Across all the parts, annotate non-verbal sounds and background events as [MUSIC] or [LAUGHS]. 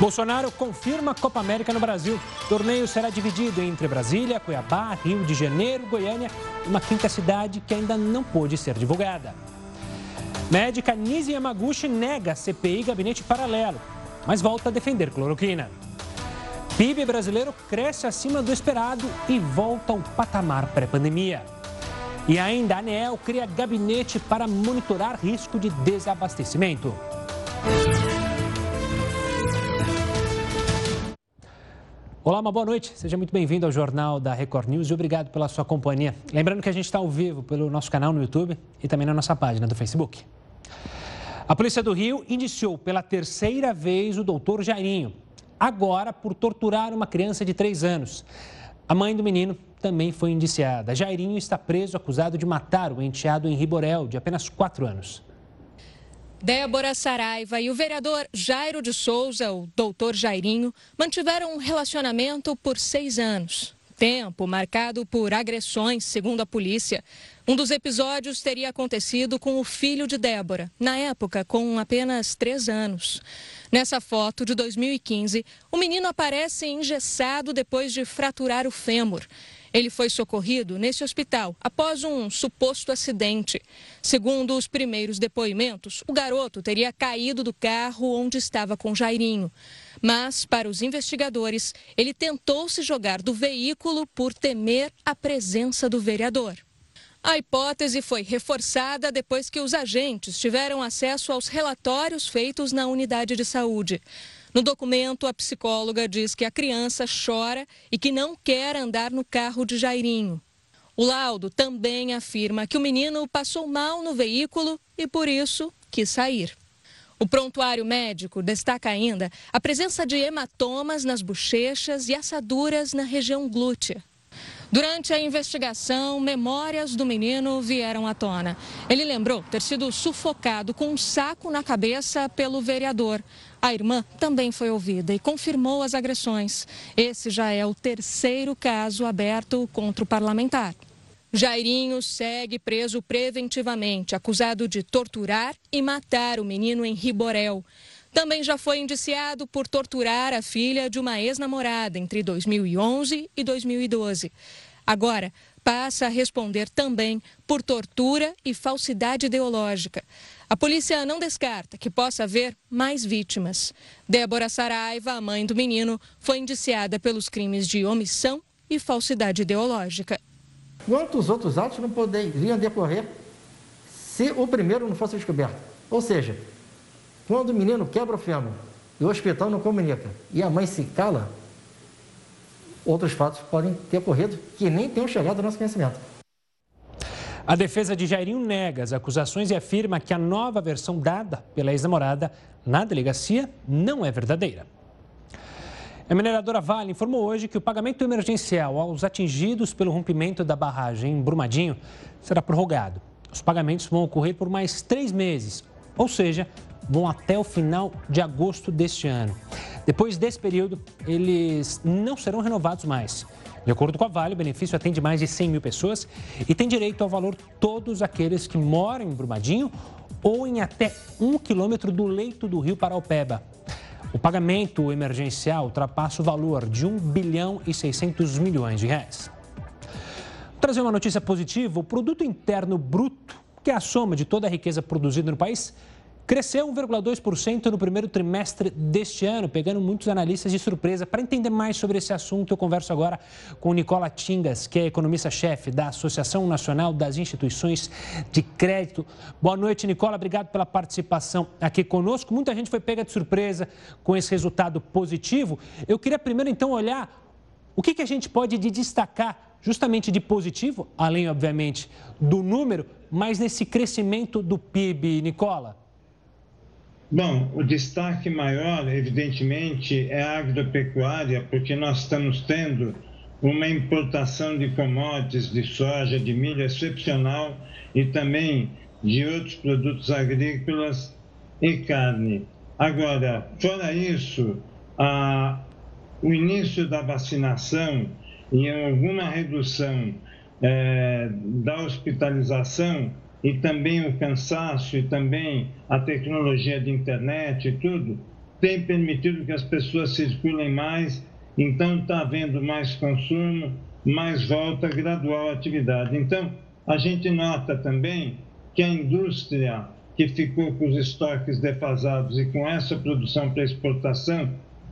Bolsonaro confirma Copa América no Brasil. O torneio será dividido entre Brasília, Cuiabá, Rio de Janeiro, Goiânia e uma quinta cidade que ainda não pôde ser divulgada. Médica Nise Yamaguchi nega CPI gabinete paralelo, mas volta a defender cloroquina. PIB brasileiro cresce acima do esperado e volta ao patamar pré-pandemia. E ainda a ANEEL cria gabinete para monitorar risco de desabastecimento. Olá, uma boa noite. Seja muito bem-vindo ao Jornal da Record News e obrigado pela sua companhia. Lembrando que a gente está ao vivo pelo nosso canal no YouTube e também na nossa página do Facebook. A Polícia do Rio indiciou pela terceira vez o doutor Jairinho, agora por torturar uma criança de três anos. A mãe do menino também foi indiciada. Jairinho está preso acusado de matar o enteado em Riborel, de apenas quatro anos. Débora Saraiva e o vereador Jairo de Souza, o doutor Jairinho, mantiveram um relacionamento por seis anos. Tempo marcado por agressões, segundo a polícia. Um dos episódios teria acontecido com o filho de Débora, na época com apenas três anos. Nessa foto de 2015, o menino aparece engessado depois de fraturar o fêmur. Ele foi socorrido nesse hospital após um suposto acidente. Segundo os primeiros depoimentos, o garoto teria caído do carro onde estava com Jairinho. Mas, para os investigadores, ele tentou se jogar do veículo por temer a presença do vereador. A hipótese foi reforçada depois que os agentes tiveram acesso aos relatórios feitos na unidade de saúde. No documento, a psicóloga diz que a criança chora e que não quer andar no carro de Jairinho. O laudo também afirma que o menino passou mal no veículo e, por isso, quis sair. O prontuário médico destaca ainda a presença de hematomas nas bochechas e assaduras na região glútea. Durante a investigação, memórias do menino vieram à tona. Ele lembrou ter sido sufocado com um saco na cabeça pelo vereador. A irmã também foi ouvida e confirmou as agressões. Esse já é o terceiro caso aberto contra o parlamentar. Jairinho segue preso preventivamente, acusado de torturar e matar o menino em Riborel. Também já foi indiciado por torturar a filha de uma ex-namorada entre 2011 e 2012. Agora, passa a responder também por tortura e falsidade ideológica. A polícia não descarta que possa haver mais vítimas. Débora Saraiva, a mãe do menino, foi indiciada pelos crimes de omissão e falsidade ideológica. Quantos outros atos não poderiam decorrer se o primeiro não fosse descoberto? Ou seja, quando o menino quebra o fêmur e o hospital não comunica e a mãe se cala, outros fatos podem ter ocorrido que nem tenham chegado ao nosso conhecimento. A defesa de Jairinho nega as acusações e afirma que a nova versão dada pela ex-namorada na delegacia não é verdadeira. A mineradora Vale informou hoje que o pagamento emergencial aos atingidos pelo rompimento da barragem em Brumadinho será prorrogado. Os pagamentos vão ocorrer por mais três meses, ou seja, vão até o final de agosto deste ano. Depois desse período, eles não serão renovados mais. De acordo com a Vale, o benefício atende mais de 100 mil pessoas e tem direito ao valor todos aqueles que moram em Brumadinho ou em até um quilômetro do leito do rio Paraupeba. O pagamento emergencial ultrapassa o valor de 1 bilhão e 600 milhões de reais. Vou trazer uma notícia positiva: o produto interno bruto, que é a soma de toda a riqueza produzida no país, Cresceu 1,2% no primeiro trimestre deste ano, pegando muitos analistas de surpresa. Para entender mais sobre esse assunto, eu converso agora com Nicola Tingas, que é economista-chefe da Associação Nacional das Instituições de Crédito. Boa noite, Nicola. Obrigado pela participação aqui conosco. Muita gente foi pega de surpresa com esse resultado positivo. Eu queria primeiro, então, olhar o que, que a gente pode destacar justamente de positivo, além, obviamente, do número, mas nesse crescimento do PIB, Nicola. Bom, o destaque maior, evidentemente, é a agropecuária, porque nós estamos tendo uma importação de commodities, de soja, de milho excepcional e também de outros produtos agrícolas e carne. Agora, fora isso, a, o início da vacinação e alguma redução é, da hospitalização e também o cansaço e também a tecnologia de internet e tudo, tem permitido que as pessoas circulem mais, então está havendo mais consumo, mais volta gradual à atividade. Então, a gente nota também que a indústria que ficou com os estoques defasados e com essa produção para exportação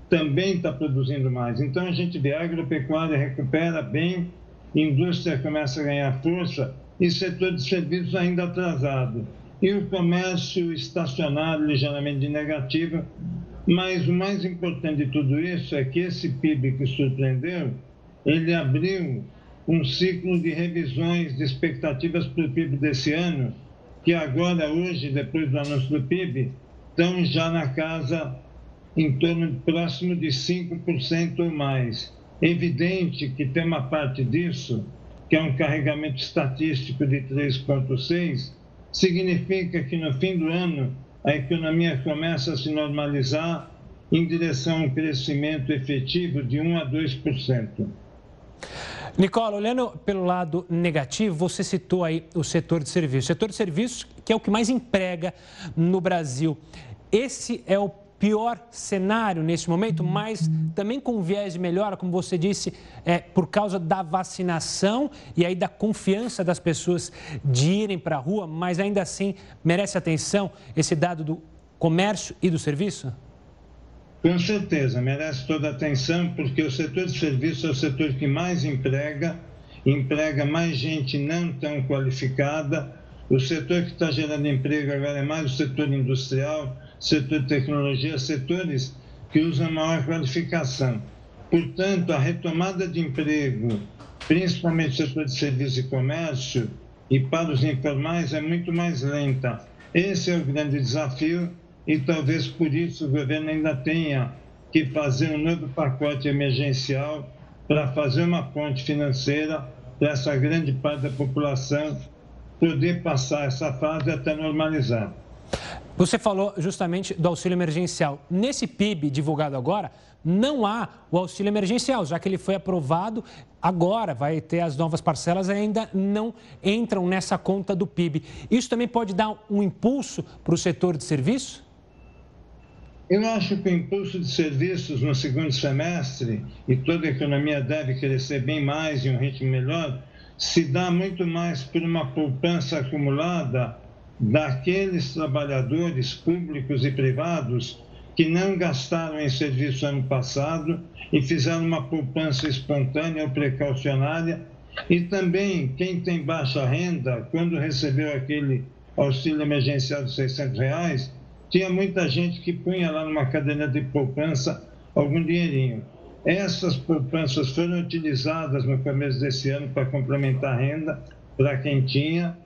também está produzindo mais. Então a gente vê a agropecuária recupera bem, indústria começa a ganhar força e setor de serviços ainda atrasado. E o comércio estacionário ligeiramente negativo. Mas o mais importante de tudo isso é que esse PIB que surpreendeu, ele abriu um ciclo de revisões de expectativas para o PIB desse ano, que agora, hoje, depois do anúncio do PIB, estão já na casa em torno próximo de 5% ou mais. É evidente que tem uma parte disso, que é um carregamento estatístico de 3,6, significa que no fim do ano a economia começa a se normalizar em direção a um crescimento efetivo de 1 a 2%. Nicola, olhando pelo lado negativo, você citou aí o setor de serviços. Setor de serviços que é o que mais emprega no Brasil. Esse é o pior cenário nesse momento, mas também com viés de melhora, como você disse, é, por causa da vacinação e aí da confiança das pessoas de irem para a rua, mas ainda assim merece atenção esse dado do comércio e do serviço? Com certeza, merece toda a atenção, porque o setor de serviço é o setor que mais emprega, emprega mais gente não tão qualificada. O setor que está gerando emprego agora é mais o setor industrial, setor de tecnologia, setores que usam maior qualificação. Portanto, a retomada de emprego, principalmente no setor de serviço e comércio, e para os informais é muito mais lenta. Esse é o grande desafio e talvez por isso o governo ainda tenha que fazer um novo pacote emergencial para fazer uma ponte financeira para essa grande parte da população poder passar essa fase até normalizar. Você falou justamente do auxílio emergencial. Nesse PIB divulgado agora, não há o auxílio emergencial, já que ele foi aprovado agora, vai ter as novas parcelas, ainda não entram nessa conta do PIB. Isso também pode dar um impulso para o setor de serviço? Eu acho que o impulso de serviços no segundo semestre, e toda a economia deve crescer bem mais em um ritmo melhor, se dá muito mais por uma poupança acumulada daqueles trabalhadores públicos e privados que não gastaram em serviço ano passado e fizeram uma poupança espontânea ou precaucionária, e também quem tem baixa renda, quando recebeu aquele auxílio emergencial de 600 reais, tinha muita gente que punha lá numa caderneta de poupança algum dinheirinho. Essas poupanças foram utilizadas no começo desse ano para complementar a renda para quem tinha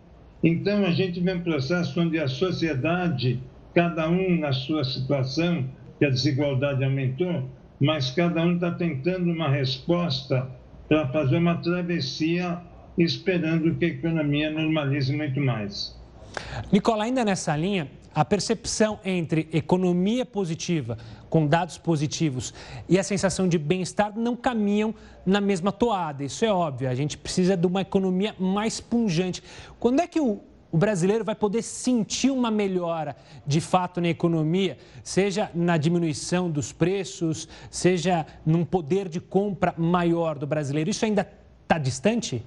então, a gente vê um processo onde a sociedade, cada um na sua situação, que a desigualdade aumentou, mas cada um está tentando uma resposta para fazer uma travessia, esperando que a economia normalize muito mais. Nicola, ainda nessa linha, a percepção entre economia positiva, com dados positivos, e a sensação de bem-estar não caminham na mesma toada. Isso é óbvio. A gente precisa de uma economia mais punjante. Quando é que o, o brasileiro vai poder sentir uma melhora de fato na economia, seja na diminuição dos preços, seja num poder de compra maior do brasileiro? Isso ainda está distante?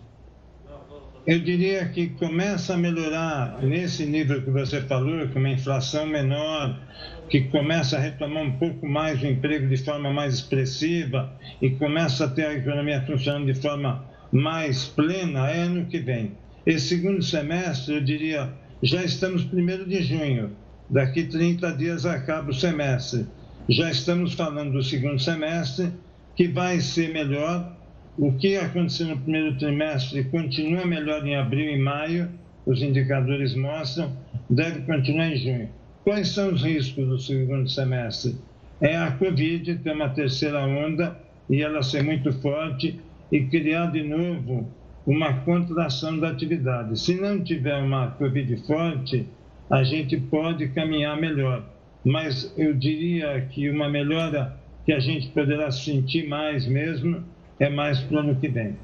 Eu diria que começa a melhorar nesse nível que você falou, com uma inflação menor, que começa a retomar um pouco mais o emprego de forma mais expressiva e começa a ter a economia funcionando de forma mais plena, é ano que vem. Esse segundo semestre, eu diria, já estamos primeiro de junho, daqui 30 dias acaba o semestre. Já estamos falando do segundo semestre, que vai ser melhor o que aconteceu no primeiro trimestre continua melhor em abril e maio, os indicadores mostram, deve continuar em junho. Quais são os riscos do segundo semestre? É a Covid ter uma terceira onda e ela ser muito forte e criar de novo uma contração da atividade. Se não tiver uma Covid forte, a gente pode caminhar melhor. Mas eu diria que uma melhora que a gente poderá sentir mais mesmo é mais para o ano que vem.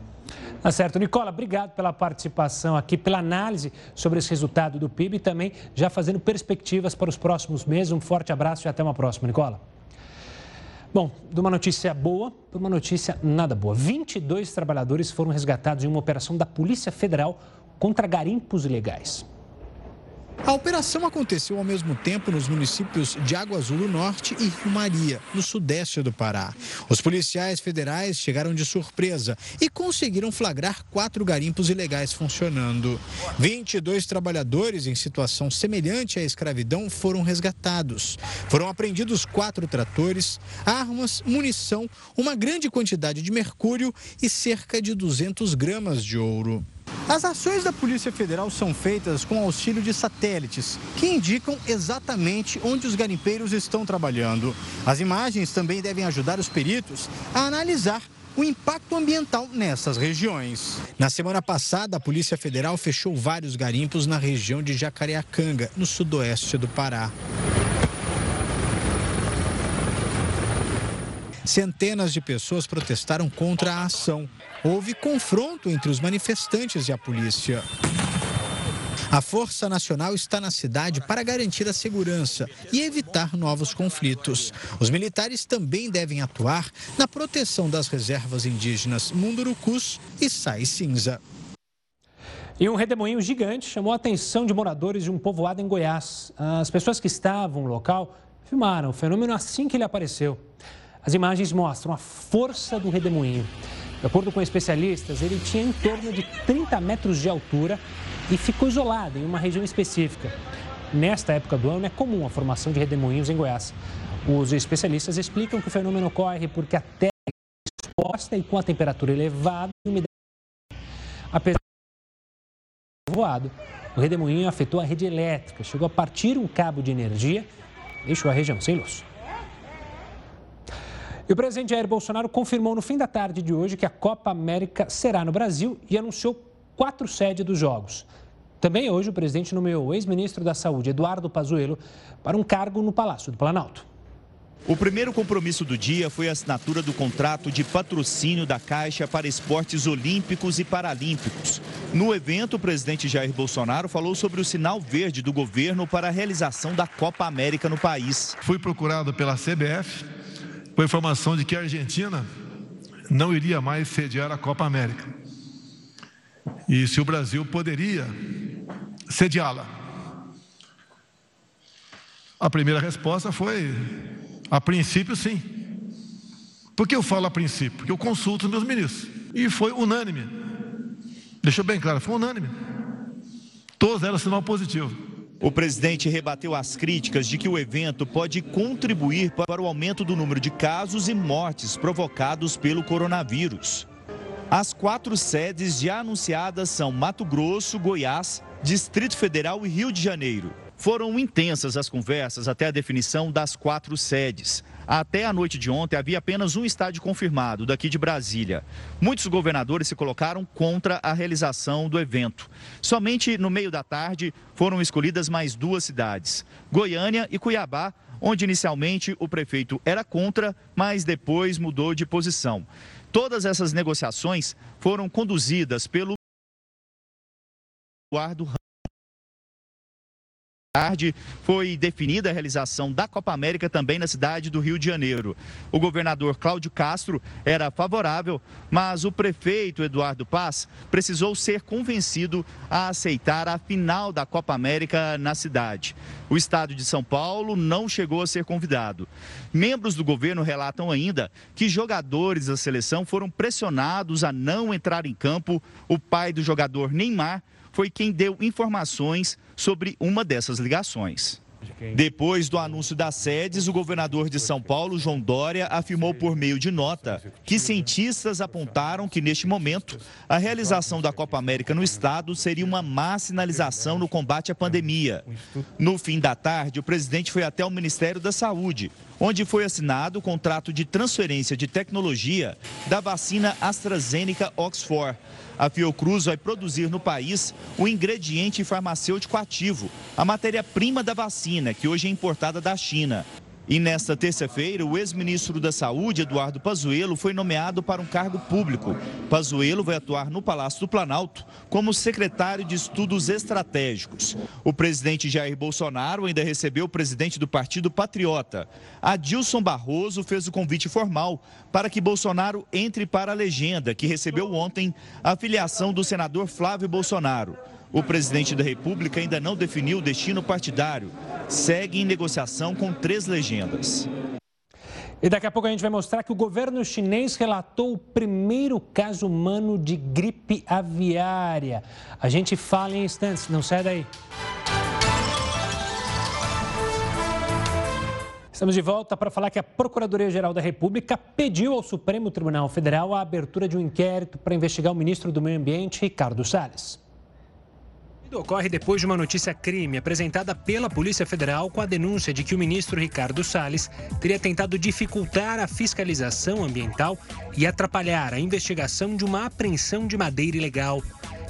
Tá certo. Nicola, obrigado pela participação aqui, pela análise sobre esse resultado do PIB e também já fazendo perspectivas para os próximos meses. Um forte abraço e até uma próxima, Nicola. Bom, de uma notícia boa para uma notícia nada boa. 22 trabalhadores foram resgatados em uma operação da Polícia Federal contra garimpos ilegais. A operação aconteceu ao mesmo tempo nos municípios de Água Azul do Norte e Rio Maria, no sudeste do Pará. Os policiais federais chegaram de surpresa e conseguiram flagrar quatro garimpos ilegais funcionando. 22 trabalhadores em situação semelhante à escravidão foram resgatados. Foram apreendidos quatro tratores, armas, munição, uma grande quantidade de mercúrio e cerca de 200 gramas de ouro. As ações da Polícia Federal são feitas com auxílio de satélites, que indicam exatamente onde os garimpeiros estão trabalhando. As imagens também devem ajudar os peritos a analisar o impacto ambiental nessas regiões. Na semana passada, a Polícia Federal fechou vários garimpos na região de Jacareacanga, no sudoeste do Pará. Centenas de pessoas protestaram contra a ação. Houve confronto entre os manifestantes e a polícia. A Força Nacional está na cidade para garantir a segurança e evitar novos conflitos. Os militares também devem atuar na proteção das reservas indígenas Mundurucus e Sai Cinza. E um redemoinho gigante chamou a atenção de moradores de um povoado em Goiás. As pessoas que estavam no local filmaram o fenômeno assim que ele apareceu. As imagens mostram a força do redemoinho. De acordo com especialistas, ele tinha em torno de 30 metros de altura e ficou isolado em uma região específica. Nesta época do ano é comum a formação de redemoinhos em Goiás. Os especialistas explicam que o fenômeno ocorre porque a terra é exposta e com a temperatura elevada e umidade. Apesar de voado, o redemoinho afetou a rede elétrica, chegou a partir um cabo de energia e deixou a região sem luz. E o presidente Jair Bolsonaro confirmou no fim da tarde de hoje que a Copa América será no Brasil e anunciou quatro sedes dos Jogos. Também hoje o presidente nomeou o ex-ministro da Saúde, Eduardo Pazuello, para um cargo no Palácio do Planalto. O primeiro compromisso do dia foi a assinatura do contrato de patrocínio da Caixa para esportes olímpicos e paralímpicos. No evento, o presidente Jair Bolsonaro falou sobre o sinal verde do governo para a realização da Copa América no país. Fui procurado pela CBF com a informação de que a Argentina não iria mais sediar a Copa América. E se o Brasil poderia sediá-la. A primeira resposta foi: a princípio, sim. Por que eu falo a princípio? Porque eu consulto meus ministros. E foi unânime. Deixou bem claro, foi unânime. Todos eram sinal positivo. O presidente rebateu as críticas de que o evento pode contribuir para o aumento do número de casos e mortes provocados pelo coronavírus. As quatro sedes já anunciadas são Mato Grosso, Goiás, Distrito Federal e Rio de Janeiro. Foram intensas as conversas até a definição das quatro sedes. Até a noite de ontem havia apenas um estádio confirmado, daqui de Brasília. Muitos governadores se colocaram contra a realização do evento. Somente no meio da tarde foram escolhidas mais duas cidades, Goiânia e Cuiabá, onde inicialmente o prefeito era contra, mas depois mudou de posição. Todas essas negociações foram conduzidas pelo Eduardo tarde foi definida a realização da Copa América também na cidade do Rio de Janeiro. O governador Cláudio Castro era favorável, mas o prefeito Eduardo Paz precisou ser convencido a aceitar a final da Copa América na cidade. O estado de São Paulo não chegou a ser convidado. Membros do governo relatam ainda que jogadores da seleção foram pressionados a não entrar em campo. O pai do jogador Neymar foi quem deu informações sobre uma dessas ligações. Depois do anúncio das sedes, o governador de São Paulo, João Dória, afirmou por meio de nota que cientistas apontaram que, neste momento, a realização da Copa América no estado seria uma má sinalização no combate à pandemia. No fim da tarde, o presidente foi até o Ministério da Saúde, onde foi assinado o contrato de transferência de tecnologia da vacina AstraZeneca Oxford a Fiocruz vai produzir no país o ingrediente farmacêutico ativo, a matéria-prima da vacina, que hoje é importada da China. E nesta terça-feira, o ex-ministro da Saúde, Eduardo Pazuello, foi nomeado para um cargo público. Pazuello vai atuar no Palácio do Planalto como secretário de Estudos Estratégicos. O presidente Jair Bolsonaro ainda recebeu o presidente do Partido Patriota. Adilson Barroso fez o convite formal para que Bolsonaro entre para a legenda, que recebeu ontem a filiação do senador Flávio Bolsonaro. O presidente da República ainda não definiu o destino partidário. Segue em negociação com três legendas. E daqui a pouco a gente vai mostrar que o governo chinês relatou o primeiro caso humano de gripe aviária. A gente fala em instantes, não sai daí. Estamos de volta para falar que a Procuradoria-Geral da República pediu ao Supremo Tribunal Federal a abertura de um inquérito para investigar o ministro do Meio Ambiente, Ricardo Salles ocorre depois de uma notícia crime apresentada pela Polícia Federal com a denúncia de que o ministro Ricardo Salles teria tentado dificultar a fiscalização ambiental e atrapalhar a investigação de uma apreensão de madeira ilegal.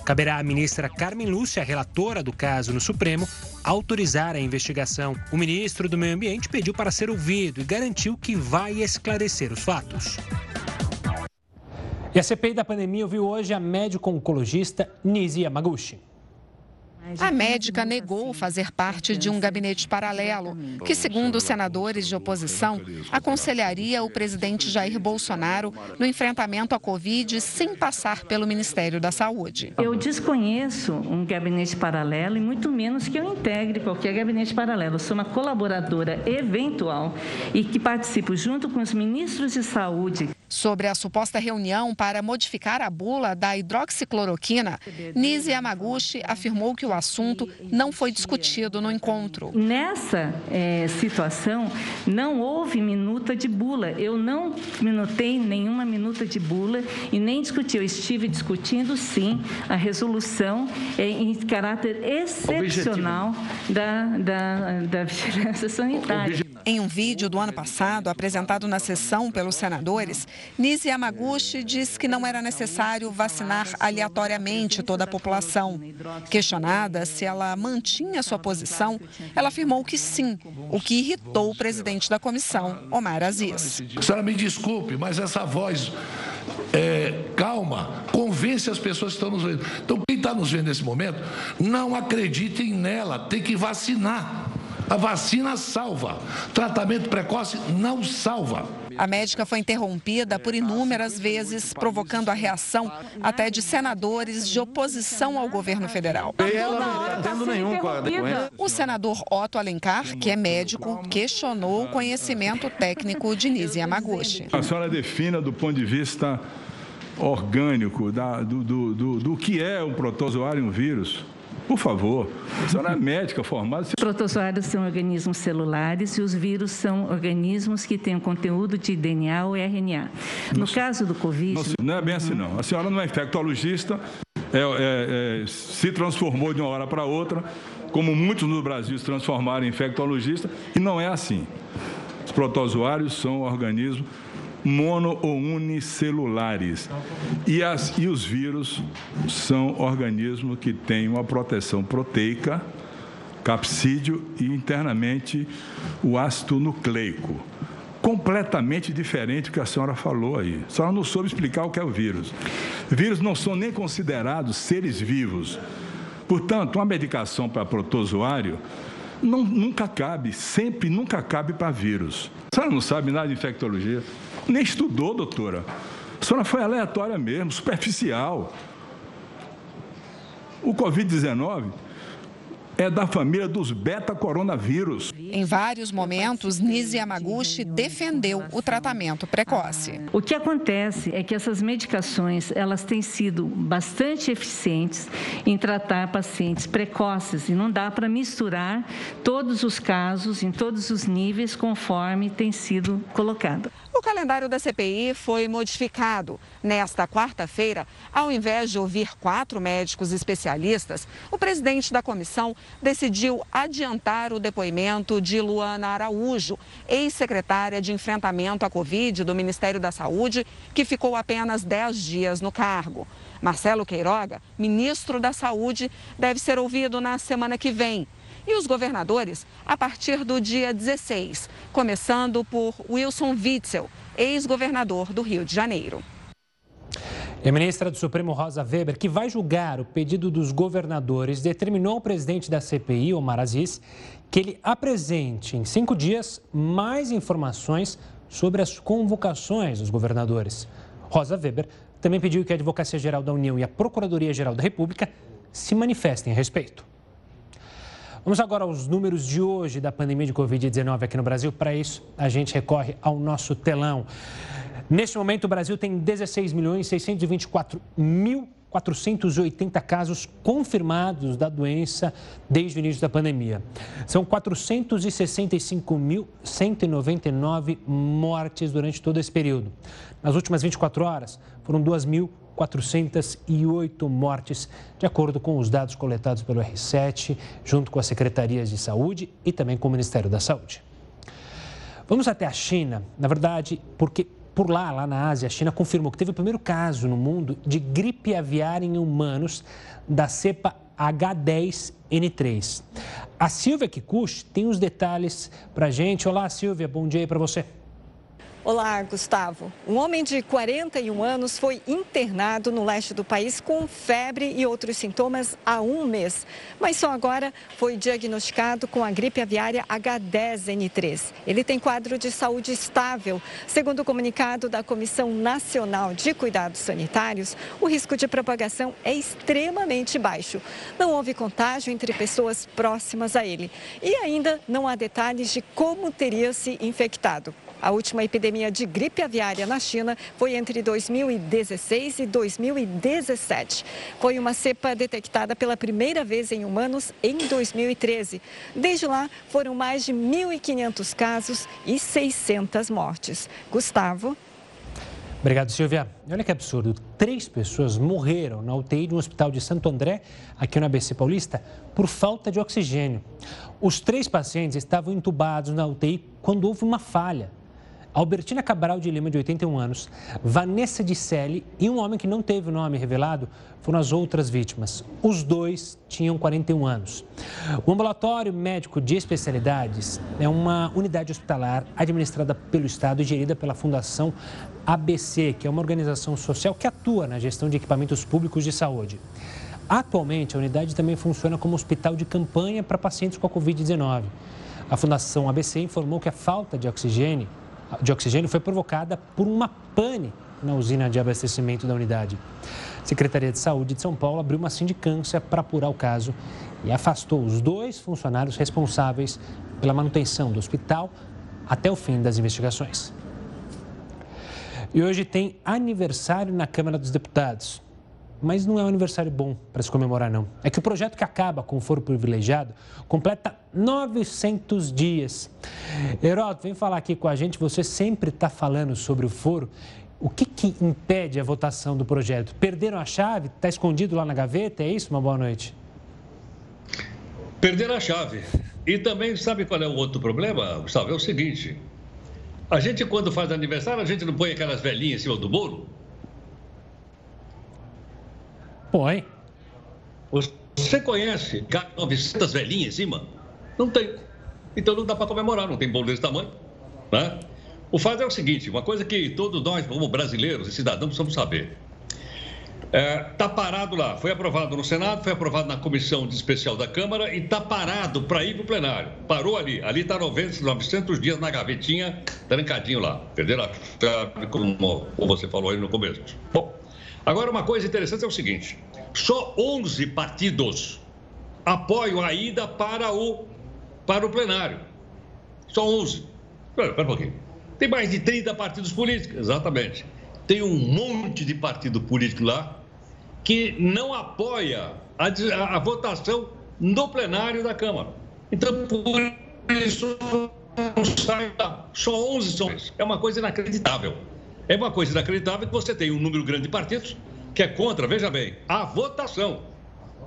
Caberá à ministra Carmen Lúcia, relatora do caso no Supremo, autorizar a investigação. O ministro do Meio Ambiente pediu para ser ouvido e garantiu que vai esclarecer os fatos. E a CPI da pandemia ouviu hoje a médico oncologista Nisi Yamaguchi. A médica negou fazer parte de um gabinete paralelo, que, segundo os senadores de oposição, aconselharia o presidente Jair Bolsonaro no enfrentamento à Covid sem passar pelo Ministério da Saúde. Eu desconheço um gabinete paralelo e muito menos que eu integre qualquer gabinete paralelo. Eu sou uma colaboradora eventual e que participo junto com os ministros de saúde Sobre a suposta reunião para modificar a bula da hidroxicloroquina, Nise Yamaguchi afirmou que o assunto não foi discutido no encontro. Nessa é, situação, não houve minuta de bula. Eu não minutei nenhuma minuta de bula e nem discuti. Eu estive discutindo, sim, a resolução é, em caráter excepcional da, da, da vigilância sanitária. Em um vídeo do ano passado, apresentado na sessão pelos senadores, Nise Yamaguchi disse que não era necessário vacinar aleatoriamente toda a população. Questionada se ela mantinha sua posição, ela afirmou que sim, o que irritou o presidente da comissão, Omar Aziz. Senhora me desculpe, mas essa voz é, calma, convence as pessoas que estão nos vendo. Então, quem está nos vendo nesse momento, não acreditem nela, tem que vacinar. A vacina salva. Tratamento precoce não salva. A médica foi interrompida por inúmeras vezes, provocando a reação até de senadores de oposição ao governo federal. O senador Otto Alencar, que é médico, questionou o conhecimento técnico de Nise Yamaguchi. A senhora defina do ponto de vista orgânico da, do, do, do, do que é um protozoário e um vírus. Por favor, a senhora é médica formada. Os protozoários são organismos celulares e os vírus são organismos que têm um conteúdo de DNA ou RNA. No não, caso do Covid. Não, não, é bem assim, não. A senhora não é infectologista, é, é, é, se transformou de uma hora para outra, como muitos no Brasil se transformaram em infectologista, e não é assim. Os protozoários são organismos mono ou unicelulares. E, as, e os vírus são organismos que têm uma proteção proteica, capsídeo e internamente o ácido nucleico. Completamente diferente do que a senhora falou aí. A senhora não soube explicar o que é o vírus. Vírus não são nem considerados seres vivos. Portanto, uma medicação para protozoário não, nunca cabe, sempre nunca cabe para vírus. A senhora não sabe nada de infectologia. Nem estudou, doutora. A senhora foi aleatória mesmo, superficial. O Covid-19 é da família dos beta-coronavírus. Em vários momentos, Nise Yamaguchi defendeu o tratamento precoce. O que acontece é que essas medicações, elas têm sido bastante eficientes em tratar pacientes precoces e não dá para misturar todos os casos em todos os níveis conforme tem sido colocado. O calendário da CPI foi modificado. Nesta quarta-feira, ao invés de ouvir quatro médicos especialistas, o presidente da comissão decidiu adiantar o depoimento de Luana Araújo, ex-secretária de enfrentamento à Covid do Ministério da Saúde, que ficou apenas 10 dias no cargo. Marcelo Queiroga, ministro da Saúde, deve ser ouvido na semana que vem. E os governadores a partir do dia 16, começando por Wilson Witzel, ex-governador do Rio de Janeiro. E a ministra do Supremo, Rosa Weber, que vai julgar o pedido dos governadores, determinou ao presidente da CPI, Omar Aziz, que ele apresente em cinco dias mais informações sobre as convocações dos governadores. Rosa Weber também pediu que a Advocacia Geral da União e a Procuradoria Geral da República se manifestem a respeito. Vamos agora aos números de hoje da pandemia de Covid-19 aqui no Brasil. Para isso, a gente recorre ao nosso telão. Neste momento, o Brasil tem 16 milhões 624 mil 480 casos confirmados da doença desde o início da pandemia. São 465.199 mortes durante todo esse período. Nas últimas 24 horas, foram 2.408 mortes, de acordo com os dados coletados pelo R7, junto com as secretarias de saúde e também com o Ministério da Saúde. Vamos até a China, na verdade, porque por lá, lá na Ásia, a China confirmou que teve o primeiro caso no mundo de gripe aviária em humanos da cepa H10N3. A Silvia Kikuchi tem os detalhes para gente. Olá, Silvia, bom dia para você. Olá, Gustavo. Um homem de 41 anos foi internado no leste do país com febre e outros sintomas há um mês, mas só agora foi diagnosticado com a gripe aviária H10N3. Ele tem quadro de saúde estável. Segundo o comunicado da Comissão Nacional de Cuidados Sanitários, o risco de propagação é extremamente baixo. Não houve contágio entre pessoas próximas a ele e ainda não há detalhes de como teria se infectado. A última epidemia de gripe aviária na China foi entre 2016 e 2017. Foi uma cepa detectada pela primeira vez em humanos em 2013. Desde lá, foram mais de 1.500 casos e 600 mortes. Gustavo. Obrigado, Silvia. Olha que absurdo. Três pessoas morreram na UTI de um hospital de Santo André, aqui no ABC Paulista, por falta de oxigênio. Os três pacientes estavam entubados na UTI quando houve uma falha. Albertina Cabral de Lima, de 81 anos, Vanessa de Selle e um homem que não teve o nome revelado foram as outras vítimas. Os dois tinham 41 anos. O ambulatório médico de especialidades é uma unidade hospitalar administrada pelo Estado e gerida pela Fundação ABC, que é uma organização social que atua na gestão de equipamentos públicos de saúde. Atualmente, a unidade também funciona como hospital de campanha para pacientes com a Covid-19. A Fundação ABC informou que a falta de oxigênio de oxigênio foi provocada por uma pane na usina de abastecimento da unidade. A Secretaria de Saúde de São Paulo abriu uma sindicância para apurar o caso e afastou os dois funcionários responsáveis pela manutenção do hospital até o fim das investigações. E hoje tem aniversário na Câmara dos Deputados mas não é um aniversário bom para se comemorar, não. É que o projeto que acaba com o foro privilegiado completa 900 dias. Heródoto, vem falar aqui com a gente. Você sempre está falando sobre o foro. O que, que impede a votação do projeto? Perderam a chave? Está escondido lá na gaveta? É isso? Uma boa noite. Perderam a chave. E também, sabe qual é o outro problema, Gustavo? É o seguinte: a gente, quando faz aniversário, a gente não põe aquelas velhinhas em cima do bolo? Põe. Você conhece 900 velhinhas em cima? Não tem. Então não dá para comemorar, não tem bolo desse tamanho. Né? O fato é o seguinte: uma coisa que todos nós, como brasileiros e cidadãos, precisamos saber. Está é, tá parado lá, foi aprovado no Senado, foi aprovado na comissão especial da Câmara e está parado para ir para o plenário. Parou ali, ali está 900 dias na gavetinha, trancadinho lá. A chave, como você falou aí no começo. Bom, Agora, uma coisa interessante é o seguinte: só 11 partidos apoiam a ida para o, para o plenário. Só 11. Espera, espera um pouquinho. Tem mais de 30 partidos políticos, exatamente. Tem um monte de partido político lá que não apoia a, a, a votação no plenário da Câmara. Então, por isso, não sai lá. Só 11 são. É uma coisa inacreditável. É uma coisa inacreditável que você tem um número grande de partidos que é contra, veja bem, a votação.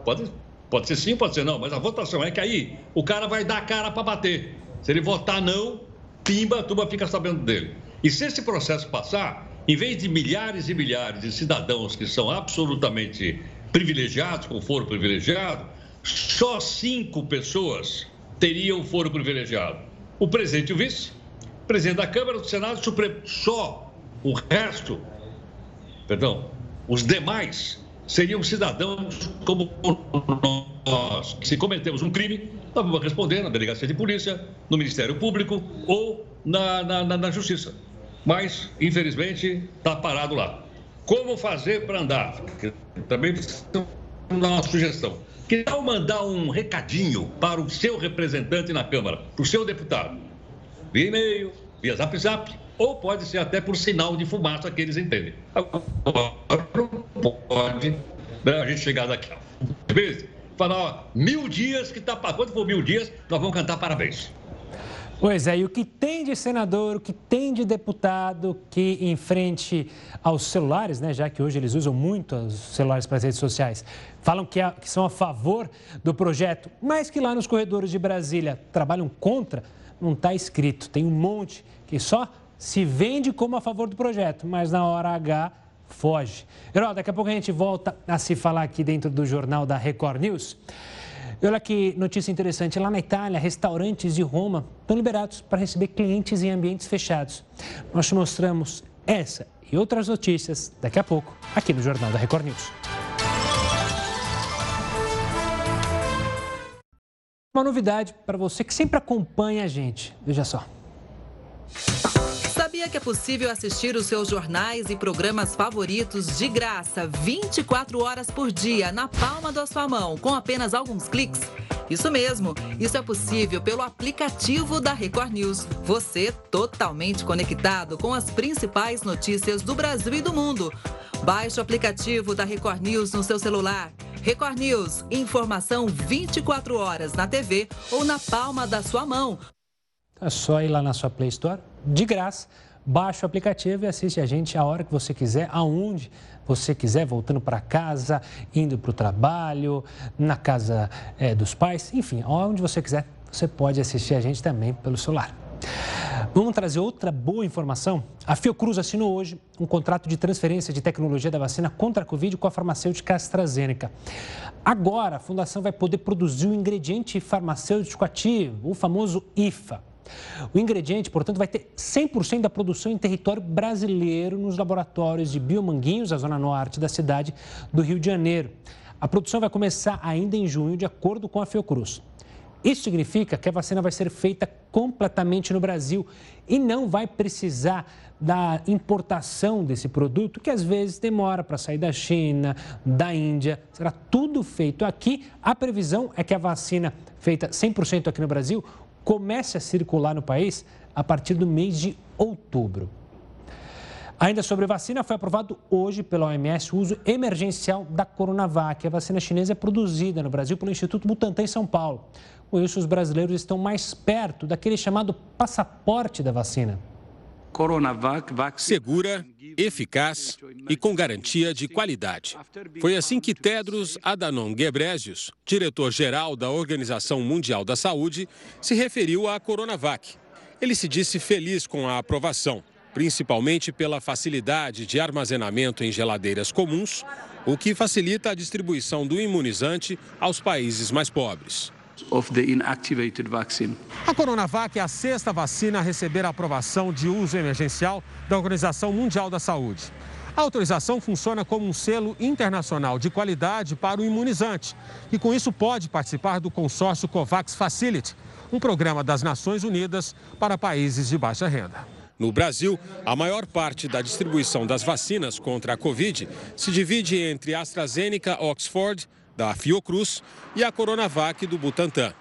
Pode, pode ser sim, pode ser não, mas a votação é que aí o cara vai dar a cara para bater. Se ele votar não, pimba, a turma fica sabendo dele. E se esse processo passar, em vez de milhares e milhares de cidadãos que são absolutamente privilegiados, com foro privilegiado, só cinco pessoas teriam foro privilegiado. O presidente e o vice, presidente da Câmara, do Senado, do Supremo. Só o resto, perdão, os demais seriam cidadãos como nós. Se cometemos um crime, nós vamos responder na delegacia de polícia, no Ministério Público ou na, na, na, na Justiça. Mas, infelizmente, está parado lá. Como fazer para andar? Também dar uma sugestão. Que tal mandar um recadinho para o seu representante na Câmara, para o seu deputado? Via e-mail, via zap zap, ou pode ser até por sinal de fumaça que eles entendem. Agora, pode né, a gente chegar daqui a falar, ó, mil dias que está quando for mil dias, nós vamos cantar parabéns. Pois é, e o que tem de senador, o que tem de deputado que, em frente aos celulares, né, já que hoje eles usam muito os celulares para as redes sociais, falam que, que são a favor do projeto, mas que lá nos corredores de Brasília trabalham contra, não está escrito. Tem um monte que só se vende como a favor do projeto, mas na hora H foge. Herói, daqui a pouco a gente volta a se falar aqui dentro do jornal da Record News. Olha que notícia interessante. Lá na Itália, restaurantes de Roma estão liberados para receber clientes em ambientes fechados. Nós te mostramos essa e outras notícias daqui a pouco aqui no Jornal da Record News. Uma novidade para você que sempre acompanha a gente. Veja só. Sabia que é possível assistir os seus jornais e programas favoritos de graça 24 horas por dia na palma da sua mão com apenas alguns cliques? Isso mesmo, isso é possível pelo aplicativo da Record News. Você totalmente conectado com as principais notícias do Brasil e do mundo. Baixe o aplicativo da Record News no seu celular. Record News, informação 24 horas na TV ou na palma da sua mão. É só ir lá na sua Play Store, de graça Baixa o aplicativo e assiste a gente a hora que você quiser, aonde você quiser, voltando para casa, indo para o trabalho, na casa é, dos pais, enfim, aonde você quiser, você pode assistir a gente também pelo celular. Vamos trazer outra boa informação? A Fiocruz assinou hoje um contrato de transferência de tecnologia da vacina contra a Covid com a farmacêutica AstraZeneca. Agora, a fundação vai poder produzir o ingrediente farmacêutico ativo, o famoso IFA. O ingrediente, portanto, vai ter 100% da produção em território brasileiro nos laboratórios de Biomanguinhos, a zona norte da cidade do Rio de Janeiro. A produção vai começar ainda em junho, de acordo com a Fiocruz. Isso significa que a vacina vai ser feita completamente no Brasil e não vai precisar da importação desse produto, que às vezes demora para sair da China, da Índia. Será tudo feito aqui. A previsão é que a vacina feita 100% aqui no Brasil comece a circular no país a partir do mês de outubro. Ainda sobre vacina, foi aprovado hoje pela OMS o uso emergencial da Coronavac. A vacina chinesa é produzida no Brasil pelo Instituto Butantan em São Paulo. Com isso, os brasileiros estão mais perto daquele chamado passaporte da vacina. Coronavac segura, eficaz e com garantia de qualidade. Foi assim que Tedros Adhanom Ghebreyesus, diretor-geral da Organização Mundial da Saúde, se referiu à Coronavac. Ele se disse feliz com a aprovação, principalmente pela facilidade de armazenamento em geladeiras comuns, o que facilita a distribuição do imunizante aos países mais pobres of the inactivated vaccine. A Coronavac é a sexta vacina a receber a aprovação de uso emergencial da Organização Mundial da Saúde. A autorização funciona como um selo internacional de qualidade para o imunizante e, com isso, pode participar do consórcio COVAX Facility, um programa das Nações Unidas para países de baixa renda. No Brasil, a maior parte da distribuição das vacinas contra a Covid se divide entre AstraZeneca, Oxford, da Fiocruz e a Coronavac do Butantan.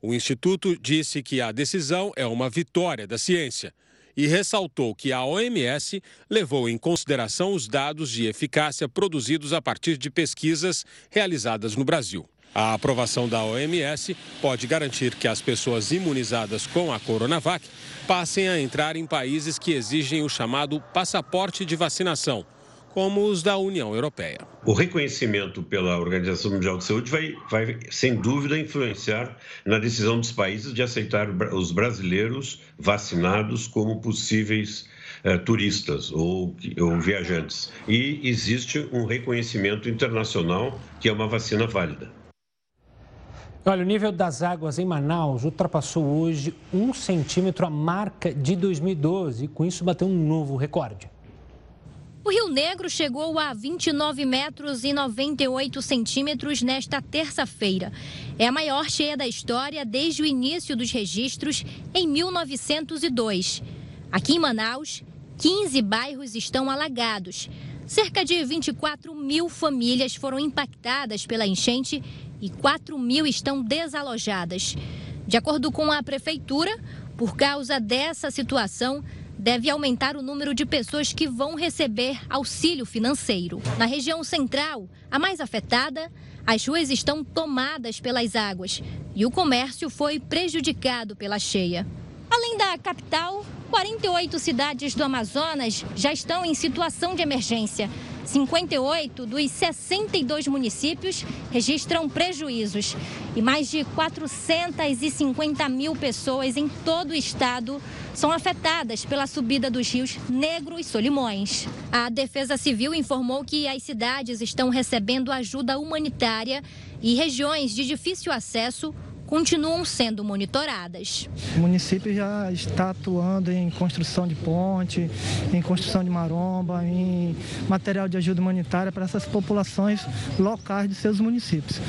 O Instituto disse que a decisão é uma vitória da ciência e ressaltou que a OMS levou em consideração os dados de eficácia produzidos a partir de pesquisas realizadas no Brasil. A aprovação da OMS pode garantir que as pessoas imunizadas com a Coronavac passem a entrar em países que exigem o chamado passaporte de vacinação, como os da União Europeia. O reconhecimento pela Organização Mundial de Saúde vai, vai, sem dúvida, influenciar na decisão dos países de aceitar os brasileiros vacinados como possíveis eh, turistas ou, ou viajantes. E existe um reconhecimento internacional que é uma vacina válida. Olha, o nível das águas em Manaus ultrapassou hoje um centímetro a marca de 2012 e com isso bateu um novo recorde. O Rio Negro chegou a 29 metros e 98 centímetros nesta terça-feira. É a maior cheia da história desde o início dos registros em 1902. Aqui em Manaus, 15 bairros estão alagados. Cerca de 24 mil famílias foram impactadas pela enchente e 4 mil estão desalojadas. De acordo com a prefeitura, por causa dessa situação, deve aumentar o número de pessoas que vão receber auxílio financeiro. Na região central, a mais afetada, as ruas estão tomadas pelas águas e o comércio foi prejudicado pela cheia. Além da capital, 48 cidades do Amazonas já estão em situação de emergência. 58 dos 62 municípios registram prejuízos e mais de 450 mil pessoas em todo o estado são afetadas pela subida dos rios Negro e Solimões. A Defesa Civil informou que as cidades estão recebendo ajuda humanitária e regiões de difícil acesso continuam sendo monitoradas. O município já está atuando em construção de ponte, em construção de maromba, em material de ajuda humanitária para essas populações locais de seus municípios.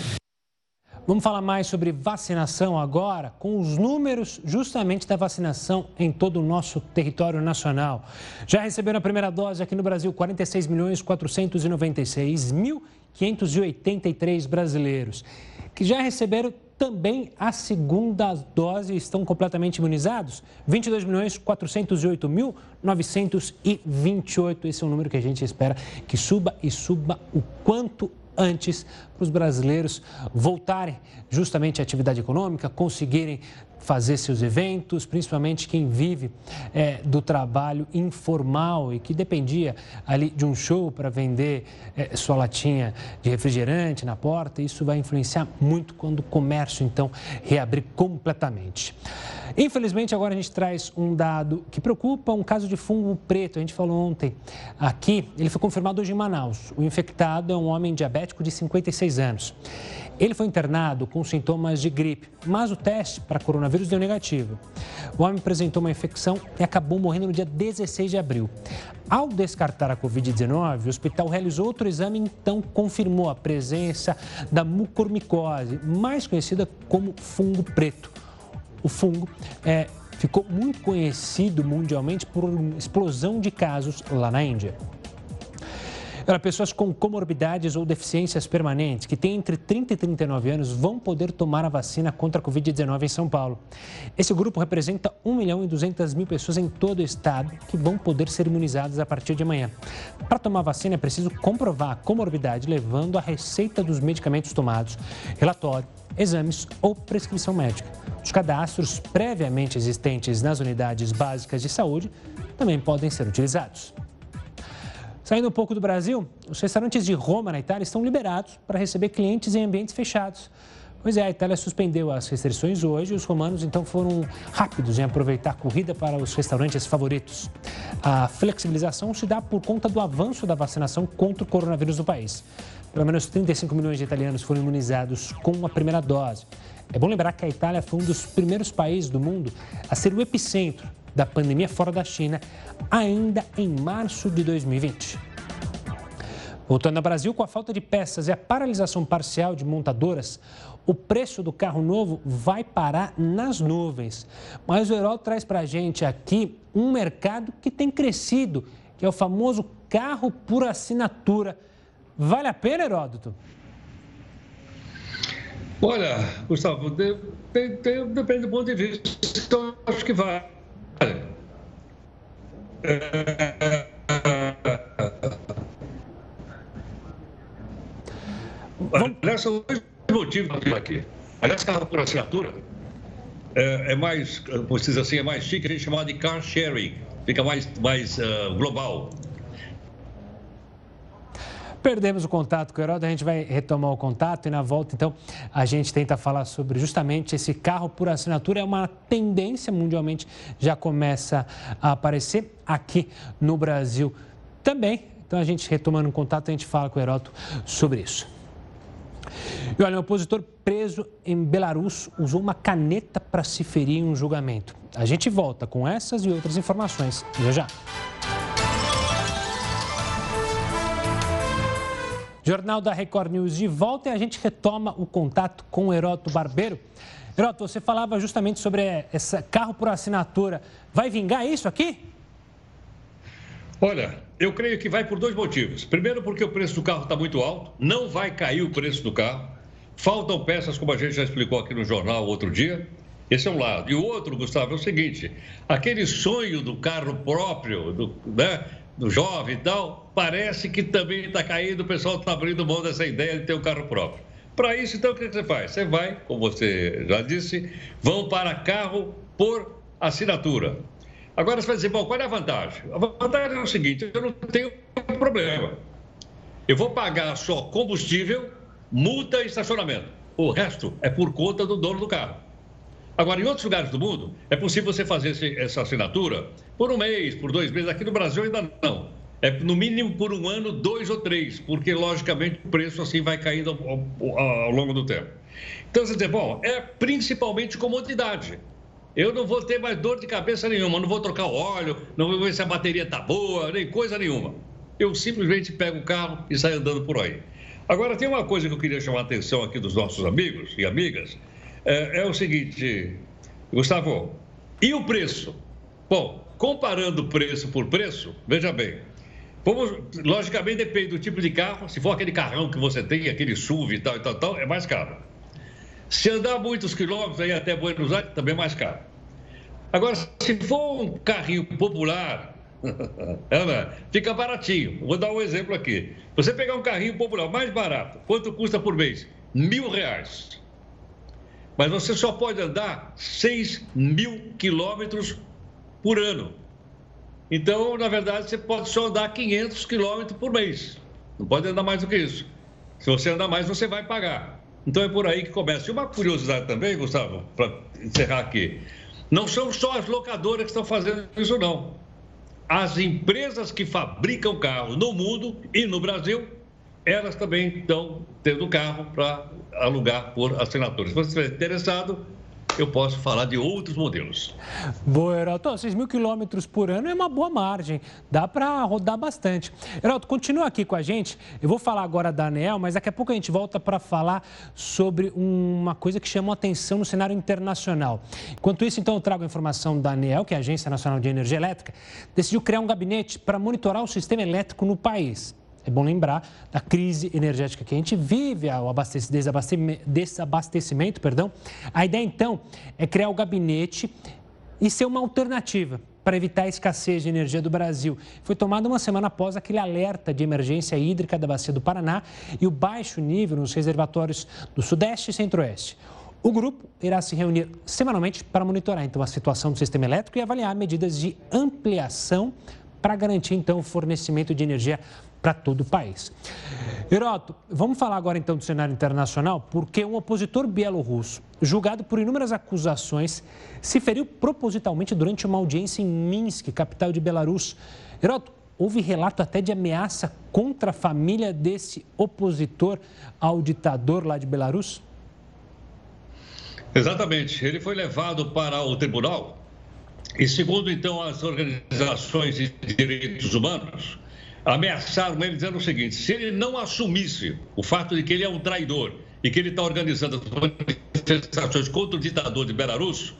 Vamos falar mais sobre vacinação agora, com os números justamente da vacinação em todo o nosso território nacional. Já receberam a primeira dose aqui no Brasil 46 milhões 496 mil 583 brasileiros, que já receberam também a segunda dose estão completamente imunizados? 22 milhões 408 mil 928. Esse é um número que a gente espera que suba e suba o quanto antes para os brasileiros voltarem justamente à atividade econômica, conseguirem fazer seus eventos, principalmente quem vive é, do trabalho informal e que dependia ali de um show para vender é, sua latinha de refrigerante na porta. Isso vai influenciar muito quando o comércio, então, reabrir completamente. Infelizmente, agora a gente traz um dado que preocupa, um caso de fungo preto. A gente falou ontem aqui, ele foi confirmado hoje em Manaus. O infectado é um homem diabético de 56 anos. Ele foi internado com sintomas de gripe, mas o teste para coronavírus deu negativo. O homem apresentou uma infecção e acabou morrendo no dia 16 de abril. Ao descartar a Covid-19, o hospital realizou outro exame e então confirmou a presença da mucormicose, mais conhecida como fungo preto. O fungo é, ficou muito conhecido mundialmente por uma explosão de casos lá na Índia. Pessoas com comorbidades ou deficiências permanentes que têm entre 30 e 39 anos vão poder tomar a vacina contra a Covid-19 em São Paulo. Esse grupo representa 1 milhão e 200 mil pessoas em todo o estado que vão poder ser imunizadas a partir de amanhã. Para tomar a vacina é preciso comprovar a comorbidade levando a receita dos medicamentos tomados, relatório, exames ou prescrição médica. Os cadastros previamente existentes nas unidades básicas de saúde também podem ser utilizados. Saindo um pouco do Brasil, os restaurantes de Roma, na Itália, estão liberados para receber clientes em ambientes fechados. Pois é, a Itália suspendeu as restrições hoje e os romanos então foram rápidos em aproveitar a corrida para os restaurantes favoritos. A flexibilização se dá por conta do avanço da vacinação contra o coronavírus no país. Pelo menos 35 milhões de italianos foram imunizados com a primeira dose. É bom lembrar que a Itália foi um dos primeiros países do mundo a ser o epicentro da pandemia fora da China, ainda em março de 2020. Voltando ao Brasil, com a falta de peças e a paralisação parcial de montadoras, o preço do carro novo vai parar nas nuvens. Mas o Heródoto traz para a gente aqui um mercado que tem crescido, que é o famoso carro por assinatura. Vale a pena, Heródoto? Olha, Gustavo, de, de, de, depende do ponto de vista. Então, acho que vale. Aliás, são dois motivos aqui. Aliás, carro por assinatura é, é mais, como se diz assim, é mais chique, a gente chama de car sharing, fica mais, mais uh, global. Perdemos o contato com o Heródoto, a gente vai retomar o contato e na volta, então, a gente tenta falar sobre justamente esse carro por assinatura. É uma tendência mundialmente, já começa a aparecer aqui no Brasil também. Então, a gente retomando o contato, a gente fala com o Heródoto sobre isso. E olha, um opositor preso em Belarus usou uma caneta para se ferir em um julgamento. A gente volta com essas e outras informações já já. Jornal da Record News de volta e a gente retoma o contato com o Heroto Barbeiro. Heroto, você falava justamente sobre esse carro por assinatura. Vai vingar isso aqui? Olha, eu creio que vai por dois motivos. Primeiro, porque o preço do carro está muito alto, não vai cair o preço do carro. Faltam peças, como a gente já explicou aqui no jornal outro dia. Esse é um lado. E o outro, Gustavo, é o seguinte: aquele sonho do carro próprio, do, né, do jovem e tal, parece que também está caindo, o pessoal está abrindo mão dessa ideia de ter um carro próprio. Para isso, então, o que você faz? Você vai, como você já disse, vão para carro por assinatura. Agora você vai dizer, bom, qual é a vantagem? A vantagem é o seguinte, eu não tenho problema. Eu vou pagar só combustível, multa e estacionamento. O resto é por conta do dono do carro. Agora, em outros lugares do mundo, é possível você fazer esse, essa assinatura por um mês, por dois meses. Aqui no Brasil ainda não. É no mínimo por um ano, dois ou três, porque logicamente o preço assim vai caindo ao, ao, ao longo do tempo. Então, você dizer, bom, é principalmente comodidade. Eu não vou ter mais dor de cabeça nenhuma, não vou trocar o óleo, não vou ver se a bateria está boa, nem coisa nenhuma. Eu simplesmente pego o carro e saio andando por aí. Agora, tem uma coisa que eu queria chamar a atenção aqui dos nossos amigos e amigas. É, é o seguinte, Gustavo, e o preço? Bom, comparando preço por preço, veja bem, Vamos, logicamente depende do tipo de carro. Se for aquele carrão que você tem, aquele SUV e tal e tal, tal, é mais caro. Se andar muitos quilômetros aí até Buenos Aires, também é mais caro. Agora, se for um carrinho popular, [LAUGHS] é, fica baratinho. Vou dar um exemplo aqui. Você pegar um carrinho popular mais barato, quanto custa por mês? Mil reais. Mas você só pode andar 6 mil quilômetros por ano. Então, na verdade, você pode só andar 500 quilômetros por mês. Não pode andar mais do que isso. Se você andar mais, você vai pagar. Então é por aí que começa. E uma curiosidade também, Gustavo, para encerrar aqui. Não são só as locadoras que estão fazendo isso, não. As empresas que fabricam carros no mundo e no Brasil, elas também estão tendo carro para alugar por assinatura. Se você estiver interessado, eu posso falar de outros modelos. Boa, Heraldo. 6 mil quilômetros por ano é uma boa margem. Dá para rodar bastante. Heraldo, continua aqui com a gente. Eu vou falar agora da ANEL, mas daqui a pouco a gente volta para falar sobre uma coisa que chamou atenção no cenário internacional. Enquanto isso, então, eu trago a informação da ANEL, que é a Agência Nacional de Energia Elétrica, decidiu criar um gabinete para monitorar o sistema elétrico no país. É bom lembrar da crise energética que a gente vive, o desabastecimento, perdão. A ideia, então, é criar o gabinete e ser uma alternativa para evitar a escassez de energia do Brasil. Foi tomada uma semana após aquele alerta de emergência hídrica da Bacia do Paraná e o baixo nível nos reservatórios do Sudeste e Centro-Oeste. O grupo irá se reunir semanalmente para monitorar então a situação do sistema elétrico e avaliar medidas de ampliação para garantir então o fornecimento de energia para todo o país. Heroto, vamos falar agora então do cenário internacional, porque um opositor bielorrusso, julgado por inúmeras acusações, se feriu propositalmente durante uma audiência em Minsk, capital de Belarus. Heroto, houve relato até de ameaça contra a família desse opositor ao ditador lá de Belarus? Exatamente. Ele foi levado para o tribunal e, segundo então as organizações de direitos humanos, ameaçaram ele dizendo o seguinte: se ele não assumisse o fato de que ele é um traidor e que ele está organizando manifestações contra o ditador de Belarus,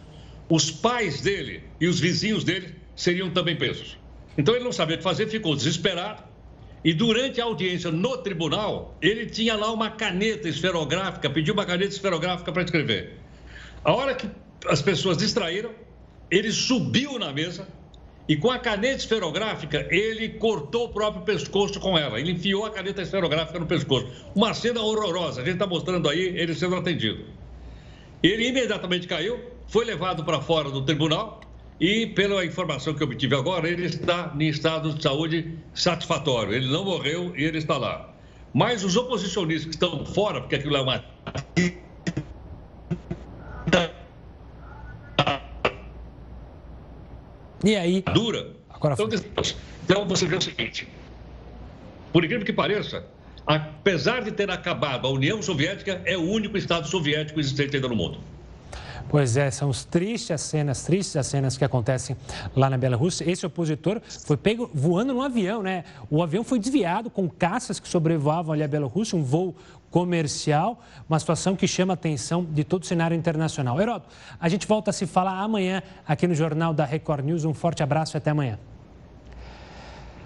os pais dele e os vizinhos dele seriam também presos. Então ele não sabia o que fazer, ficou desesperado. E durante a audiência no tribunal, ele tinha lá uma caneta esferográfica, pediu uma caneta esferográfica para escrever. A hora que as pessoas distraíram, ele subiu na mesa, e com a caneta esferográfica, ele cortou o próprio pescoço com ela. Ele enfiou a caneta esferográfica no pescoço. Uma cena horrorosa. A gente está mostrando aí ele sendo atendido. Ele imediatamente caiu, foi levado para fora do tribunal e, pela informação que eu obtive agora, ele está em estado de saúde satisfatório. Ele não morreu e ele está lá. Mas os oposicionistas que estão fora, porque aquilo é uma E aí? Dura. Agora então, então você vê o seguinte: por incrível que pareça, apesar de ter acabado a União Soviética, é o único Estado soviético existente ainda no mundo. Pois é, são os tristes as cenas, tristes as cenas que acontecem lá na Bielorrússia. Esse opositor foi pego voando num avião, né? O avião foi desviado com caças que sobrevoavam ali a Bielorrússia, um voo comercial, uma situação que chama a atenção de todo o cenário internacional. Heródoto, a gente volta a se falar amanhã aqui no Jornal da Record News. Um forte abraço e até amanhã.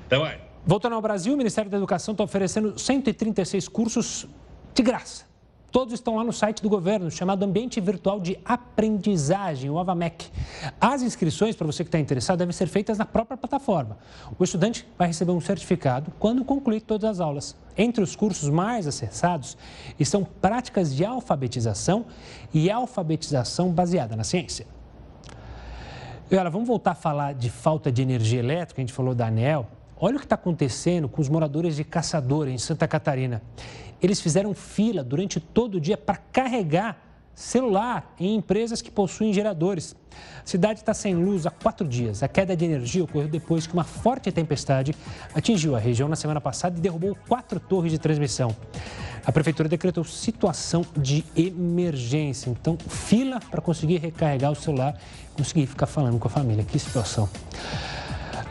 Até mais. Voltando ao Brasil, o Ministério da Educação está oferecendo 136 cursos de graça. Todos estão lá no site do governo, chamado Ambiente Virtual de Aprendizagem, o AVAMEC. As inscrições, para você que está interessado, devem ser feitas na própria plataforma. O estudante vai receber um certificado quando concluir todas as aulas. Entre os cursos mais acessados estão práticas de alfabetização e alfabetização baseada na ciência. Olha, vamos voltar a falar de falta de energia elétrica, a gente falou da ANEL. Olha o que está acontecendo com os moradores de Caçador, em Santa Catarina. Eles fizeram fila durante todo o dia para carregar celular em empresas que possuem geradores. A cidade está sem luz há quatro dias. A queda de energia ocorreu depois que uma forte tempestade atingiu a região na semana passada e derrubou quatro torres de transmissão. A prefeitura decretou situação de emergência. Então, fila para conseguir recarregar o celular, conseguir ficar falando com a família. Que situação.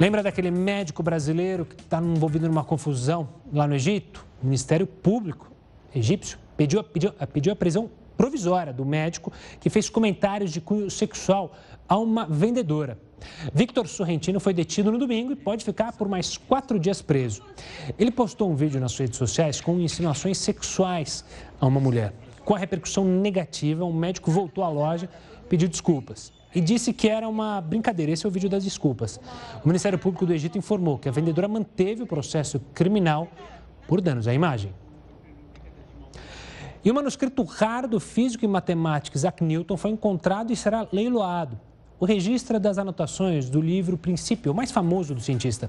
Lembra daquele médico brasileiro que está envolvido numa confusão lá no Egito? O Ministério Público egípcio pediu, pediu, pediu a prisão provisória do médico que fez comentários de cunho sexual a uma vendedora. Victor Sorrentino foi detido no domingo e pode ficar por mais quatro dias preso. Ele postou um vídeo nas redes sociais com insinuações sexuais a uma mulher. Com a repercussão negativa, o médico voltou à loja e pediu desculpas e disse que era uma brincadeira. Esse é o vídeo das desculpas. O Ministério Público do Egito informou que a vendedora manteve o processo criminal por danos à imagem. E o manuscrito raro do físico e matemático Isaac Newton foi encontrado e será leiloado. O registro é das anotações do livro Princípio, o mais famoso do cientista.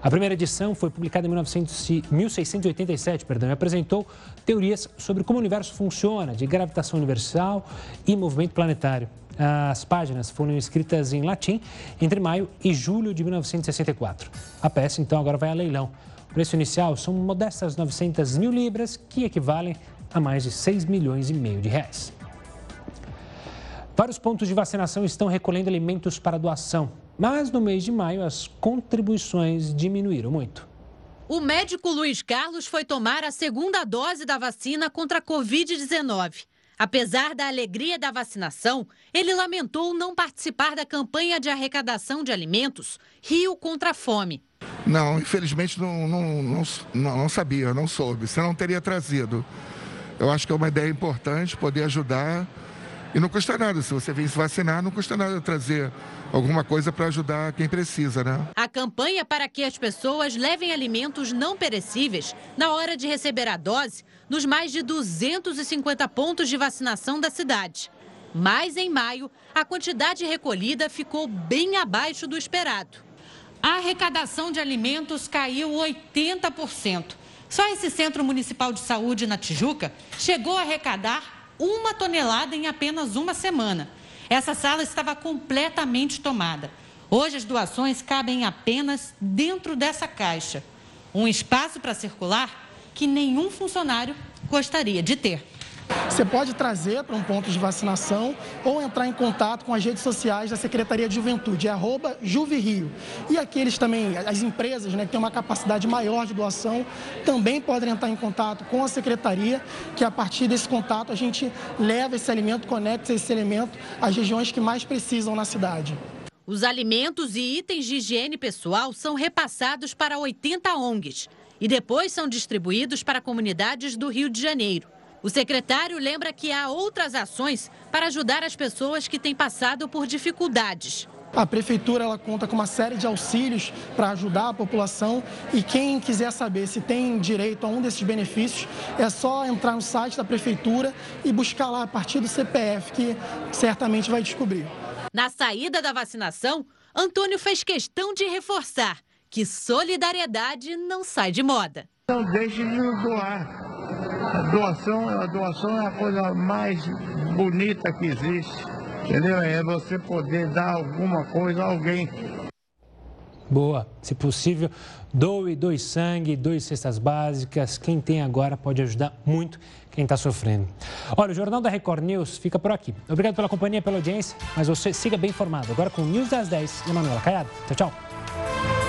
A primeira edição foi publicada em 1900, 1687 perdão, e apresentou teorias sobre como o universo funciona, de gravitação universal e movimento planetário. As páginas foram escritas em latim entre maio e julho de 1964. A peça, então, agora vai a leilão. O preço inicial são modestas 900 mil libras, que equivalem a mais de 6 milhões e meio de reais. Vários pontos de vacinação estão recolhendo alimentos para doação, mas no mês de maio as contribuições diminuíram muito. O médico Luiz Carlos foi tomar a segunda dose da vacina contra a Covid-19. Apesar da alegria da vacinação, ele lamentou não participar da campanha de arrecadação de alimentos Rio contra a Fome. Não, infelizmente não, não, não, não sabia, não soube, senão não teria trazido. Eu acho que é uma ideia importante poder ajudar e não custa nada. Se você vem se vacinar, não custa nada trazer alguma coisa para ajudar quem precisa, né? A campanha para que as pessoas levem alimentos não perecíveis na hora de receber a dose nos mais de 250 pontos de vacinação da cidade. Mas em maio, a quantidade recolhida ficou bem abaixo do esperado. A arrecadação de alimentos caiu 80%. Só esse Centro Municipal de Saúde na Tijuca chegou a arrecadar uma tonelada em apenas uma semana. Essa sala estava completamente tomada. Hoje as doações cabem apenas dentro dessa caixa. Um espaço para circular que nenhum funcionário gostaria de ter. Você pode trazer para um ponto de vacinação ou entrar em contato com as redes sociais da Secretaria de Juventude, é arroba Juvirio. E aqueles também, as empresas né, que têm uma capacidade maior de doação, também podem entrar em contato com a Secretaria, que a partir desse contato a gente leva esse alimento, conecta esse alimento às regiões que mais precisam na cidade. Os alimentos e itens de higiene pessoal são repassados para 80 ONGs e depois são distribuídos para comunidades do Rio de Janeiro. O secretário lembra que há outras ações para ajudar as pessoas que têm passado por dificuldades. A prefeitura ela conta com uma série de auxílios para ajudar a população e quem quiser saber se tem direito a um desses benefícios é só entrar no site da prefeitura e buscar lá a partir do CPF que certamente vai descobrir. Na saída da vacinação, Antônio fez questão de reforçar que solidariedade não sai de moda. Não deixe de doar. A doação, a doação é a coisa mais bonita que existe. Entendeu? É você poder dar alguma coisa a alguém. Boa. Se possível, doe, doe sangue, doe cestas básicas. Quem tem agora pode ajudar muito quem está sofrendo. Olha, o Jornal da Record News fica por aqui. Obrigado pela companhia, pela audiência, mas você siga bem informado. Agora com o News das 10 e a Manuela Caiado. Tchau, tchau.